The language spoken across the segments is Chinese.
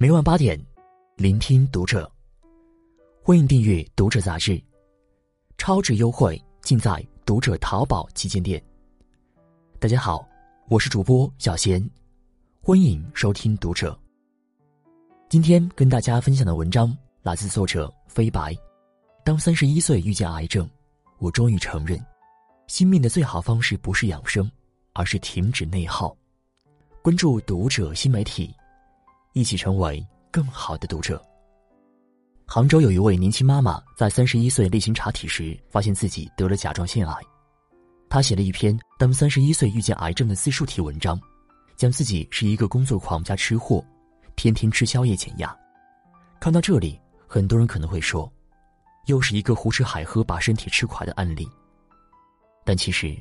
每晚八点，聆听读者。欢迎订阅《读者》杂志，超值优惠尽在《读者》淘宝旗舰店。大家好，我是主播小贤，欢迎收听《读者》。今天跟大家分享的文章来自作者飞白。当三十一岁遇见癌症，我终于承认，惜命的最好方式不是养生，而是停止内耗。关注《读者》新媒体，一起成为更好的读者。杭州有一位年轻妈妈，在三十一岁例行查体时，发现自己得了甲状腺癌。她写了一篇《当三十一岁遇见癌症的自述》体文章，讲自己是一个工作狂加吃货，天天吃宵夜减压。看到这里，很多人可能会说，又是一个胡吃海喝把身体吃垮的案例。但其实，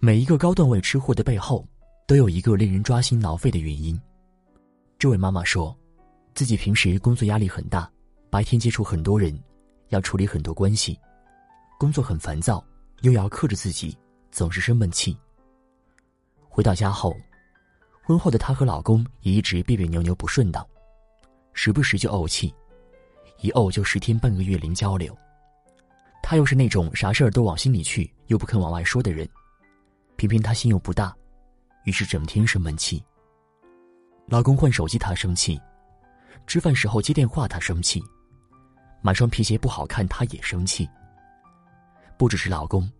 每一个高段位吃货的背后，都有一个令人抓心挠肺的原因。这位妈妈说，自己平时工作压力很大。白天接触很多人，要处理很多关系，工作很烦躁，又要克制自己，总是生闷气。回到家后，婚后的她和老公也一直别别扭扭不顺当，时不时就怄气，一怄就十天半个月零交流。她又是那种啥事儿都往心里去，又不肯往外说的人，偏偏她心又不大，于是整天生闷气。老公换手机她生气，吃饭时候接电话她生气。买双皮鞋不好看，她也生气。不只是老公，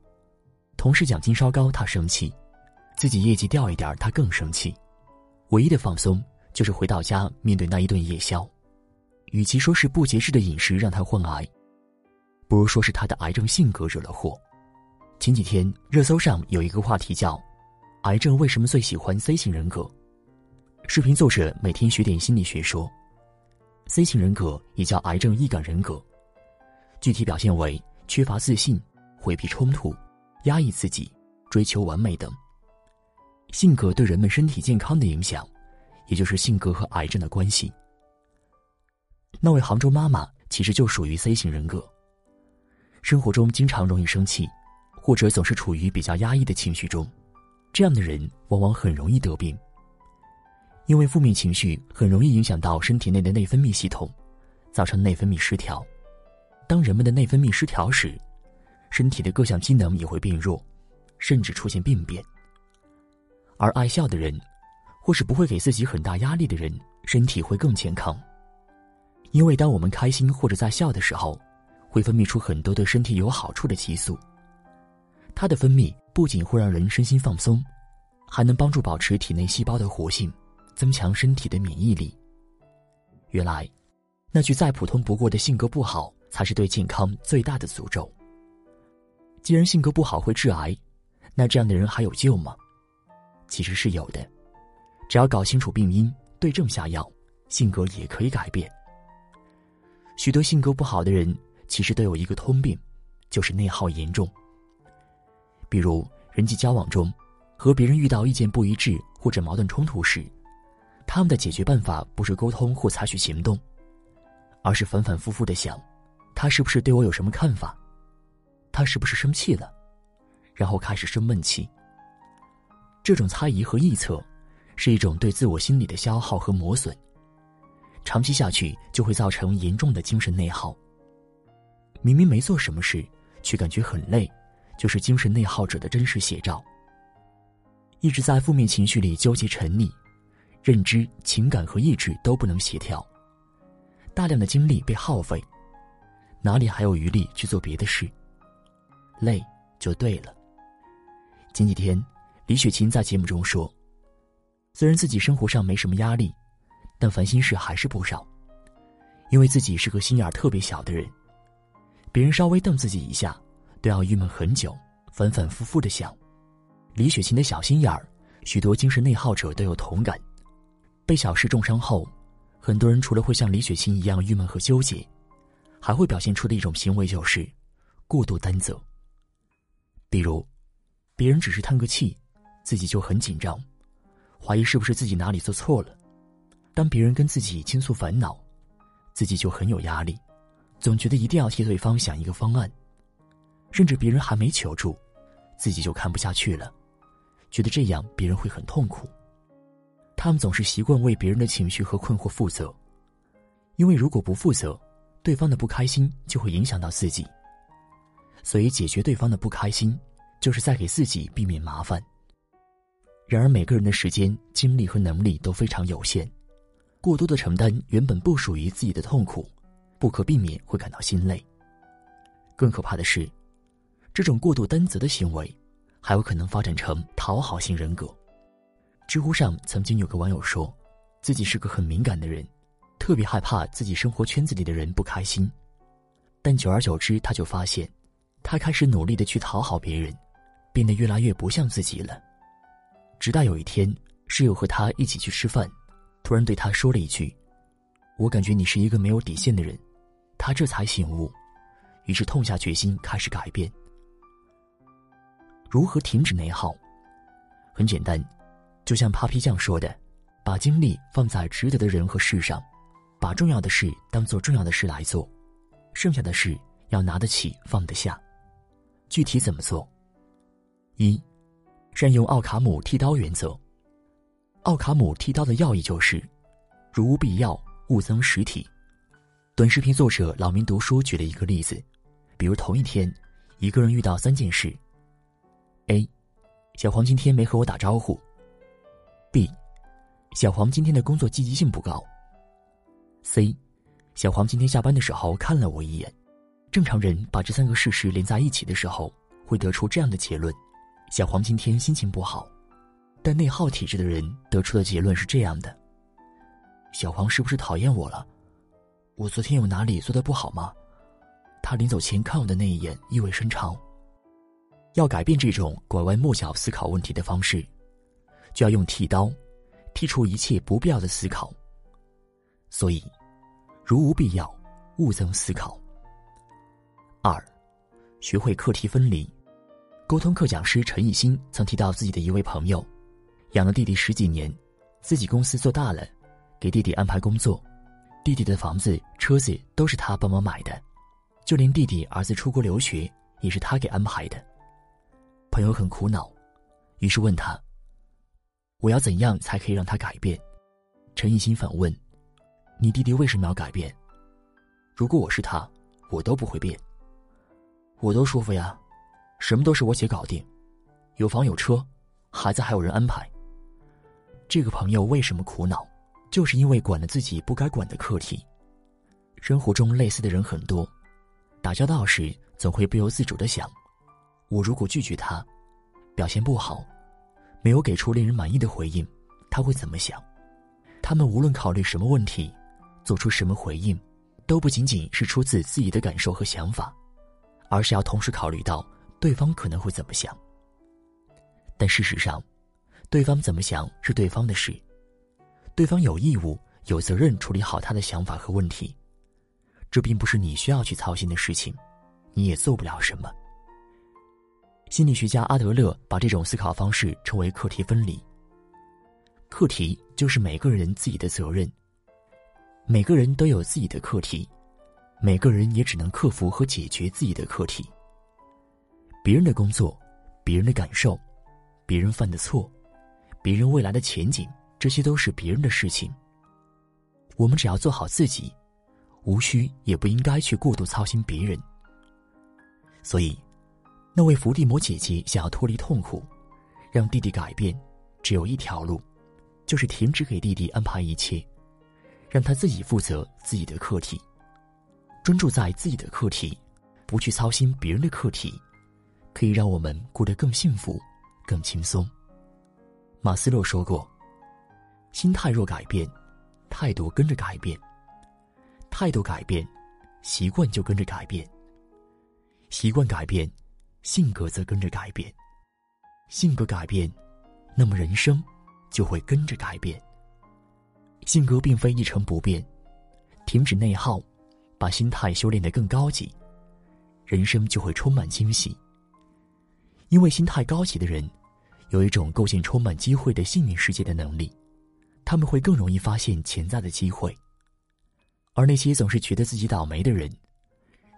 同事奖金稍高，她生气；自己业绩掉一点，她更生气。唯一的放松就是回到家面对那一顿夜宵。与其说是不节制的饮食让她患癌，不如说是她的癌症性格惹了祸。前几天热搜上有一个话题叫“癌症为什么最喜欢 C 型人格”，视频作者每天学点心理学说。C 型人格也叫癌症易感人格，具体表现为缺乏自信、回避冲突、压抑自己、追求完美等。性格对人们身体健康的影响，也就是性格和癌症的关系。那位杭州妈妈其实就属于 C 型人格，生活中经常容易生气，或者总是处于比较压抑的情绪中，这样的人往往很容易得病。因为负面情绪很容易影响到身体内的内分泌系统，造成内分泌失调。当人们的内分泌失调时，身体的各项机能也会变弱，甚至出现病变。而爱笑的人，或是不会给自己很大压力的人，身体会更健康。因为当我们开心或者在笑的时候，会分泌出很多对身体有好处的激素。它的分泌不仅会让人身心放松，还能帮助保持体内细胞的活性。增强身体的免疫力。原来，那句再普通不过的性格不好，才是对健康最大的诅咒。既然性格不好会致癌，那这样的人还有救吗？其实是有的，只要搞清楚病因，对症下药，性格也可以改变。许多性格不好的人，其实都有一个通病，就是内耗严重。比如人际交往中，和别人遇到意见不一致或者矛盾冲突时，他们的解决办法不是沟通或采取行动，而是反反复复的想，他是不是对我有什么看法？他是不是生气了？然后开始生闷气。这种猜疑和臆测，是一种对自我心理的消耗和磨损，长期下去就会造成严重的精神内耗。明明没做什么事，却感觉很累，就是精神内耗者的真实写照。一直在负面情绪里纠结沉溺。认知、情感和意志都不能协调，大量的精力被耗费，哪里还有余力去做别的事？累就对了。前几天，李雪琴在节目中说：“虽然自己生活上没什么压力，但烦心事还是不少，因为自己是个心眼特别小的人，别人稍微瞪自己一下，都要郁闷很久，反反复复的想。李雪琴的小心眼儿，许多精神内耗者都有同感。”被小事重伤后，很多人除了会像李雪琴一样郁闷和纠结，还会表现出的一种行为就是过度担责。比如，别人只是叹个气，自己就很紧张，怀疑是不是自己哪里做错了；当别人跟自己倾诉烦恼，自己就很有压力，总觉得一定要替对方想一个方案；甚至别人还没求助，自己就看不下去了，觉得这样别人会很痛苦。他们总是习惯为别人的情绪和困惑负责，因为如果不负责，对方的不开心就会影响到自己。所以，解决对方的不开心，就是在给自己避免麻烦。然而，每个人的时间、精力和能力都非常有限，过多的承担原本不属于自己的痛苦，不可避免会感到心累。更可怕的是，这种过度担责的行为，还有可能发展成讨好型人格。知乎上曾经有个网友说，自己是个很敏感的人，特别害怕自己生活圈子里的人不开心。但久而久之，他就发现，他开始努力的去讨好别人，变得越来越不像自己了。直到有一天，室友和他一起去吃饭，突然对他说了一句：“我感觉你是一个没有底线的人。”他这才醒悟，于是痛下决心开始改变。如何停止内耗？很简单，就像 Papi 酱说的：“把精力放在值得的人和事上，把重要的事当做重要的事来做，剩下的事要拿得起放得下。”具体怎么做？一。善用奥卡姆剃刀原则。奥卡姆剃刀的要义就是：如无必要，勿增实体。短视频作者老明读书举了一个例子，比如同一天，一个人遇到三件事：A. 小黄今天没和我打招呼；B. 小黄今天的工作积极性不高；C. 小黄今天下班的时候看了我一眼。正常人把这三个事实连在一起的时候，会得出这样的结论。小黄今天心情不好，但内耗体质的人得出的结论是这样的：小黄是不是讨厌我了？我昨天有哪里做的不好吗？他临走前看我的那一眼意味深长。要改变这种拐弯抹角思考问题的方式，就要用剃刀，剔除一切不必要的思考。所以，如无必要，勿增思考。二，学会课题分离。沟通课讲师陈艺兴曾提到自己的一位朋友，养了弟弟十几年，自己公司做大了，给弟弟安排工作，弟弟的房子、车子都是他帮忙买的，就连弟弟儿子出国留学也是他给安排的。朋友很苦恼，于是问他：“我要怎样才可以让他改变？”陈艺兴反问：“你弟弟为什么要改变？如果我是他，我都不会变，我都舒服呀。”什么都是我姐搞定，有房有车，孩子还有人安排。这个朋友为什么苦恼？就是因为管了自己不该管的课题。生活中类似的人很多，打交道时总会不由自主的想：我如果拒绝他，表现不好，没有给出令人满意的回应，他会怎么想？他们无论考虑什么问题，做出什么回应，都不仅仅是出自自己的感受和想法，而是要同时考虑到。对方可能会怎么想？但事实上，对方怎么想是对方的事，对方有义务、有责任处理好他的想法和问题，这并不是你需要去操心的事情，你也做不了什么。心理学家阿德勒把这种思考方式称为课题分离。课题就是每个人自己的责任，每个人都有自己的课题，每个人也只能克服和解决自己的课题。别人的工作，别人的感受，别人犯的错，别人未来的前景，这些都是别人的事情。我们只要做好自己，无需也不应该去过度操心别人。所以，那位伏地魔姐姐想要脱离痛苦，让弟弟改变，只有一条路，就是停止给弟弟安排一切，让他自己负责自己的课题，专注在自己的课题，不去操心别人的课题。可以让我们过得更幸福、更轻松。马斯洛说过：“心态若改变，态度跟着改变；态度改变，习惯就跟着改变；习惯改变，性格则跟着改变；性格改变，那么人生就会跟着改变。性格并非一成不变，停止内耗，把心态修炼得更高级，人生就会充满惊喜。”因为心态高级的人，有一种构建充满机会的幸运世界的能力，他们会更容易发现潜在的机会。而那些总是觉得自己倒霉的人，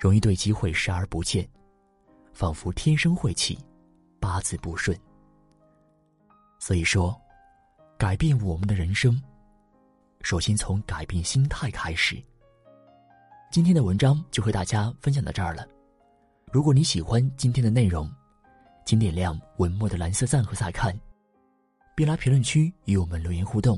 容易对机会视而不见，仿佛天生晦气，八字不顺。所以说，改变我们的人生，首先从改变心态开始。今天的文章就和大家分享到这儿了。如果你喜欢今天的内容，请点亮文末的蓝色赞和再看，并来评论区与我们留言互动。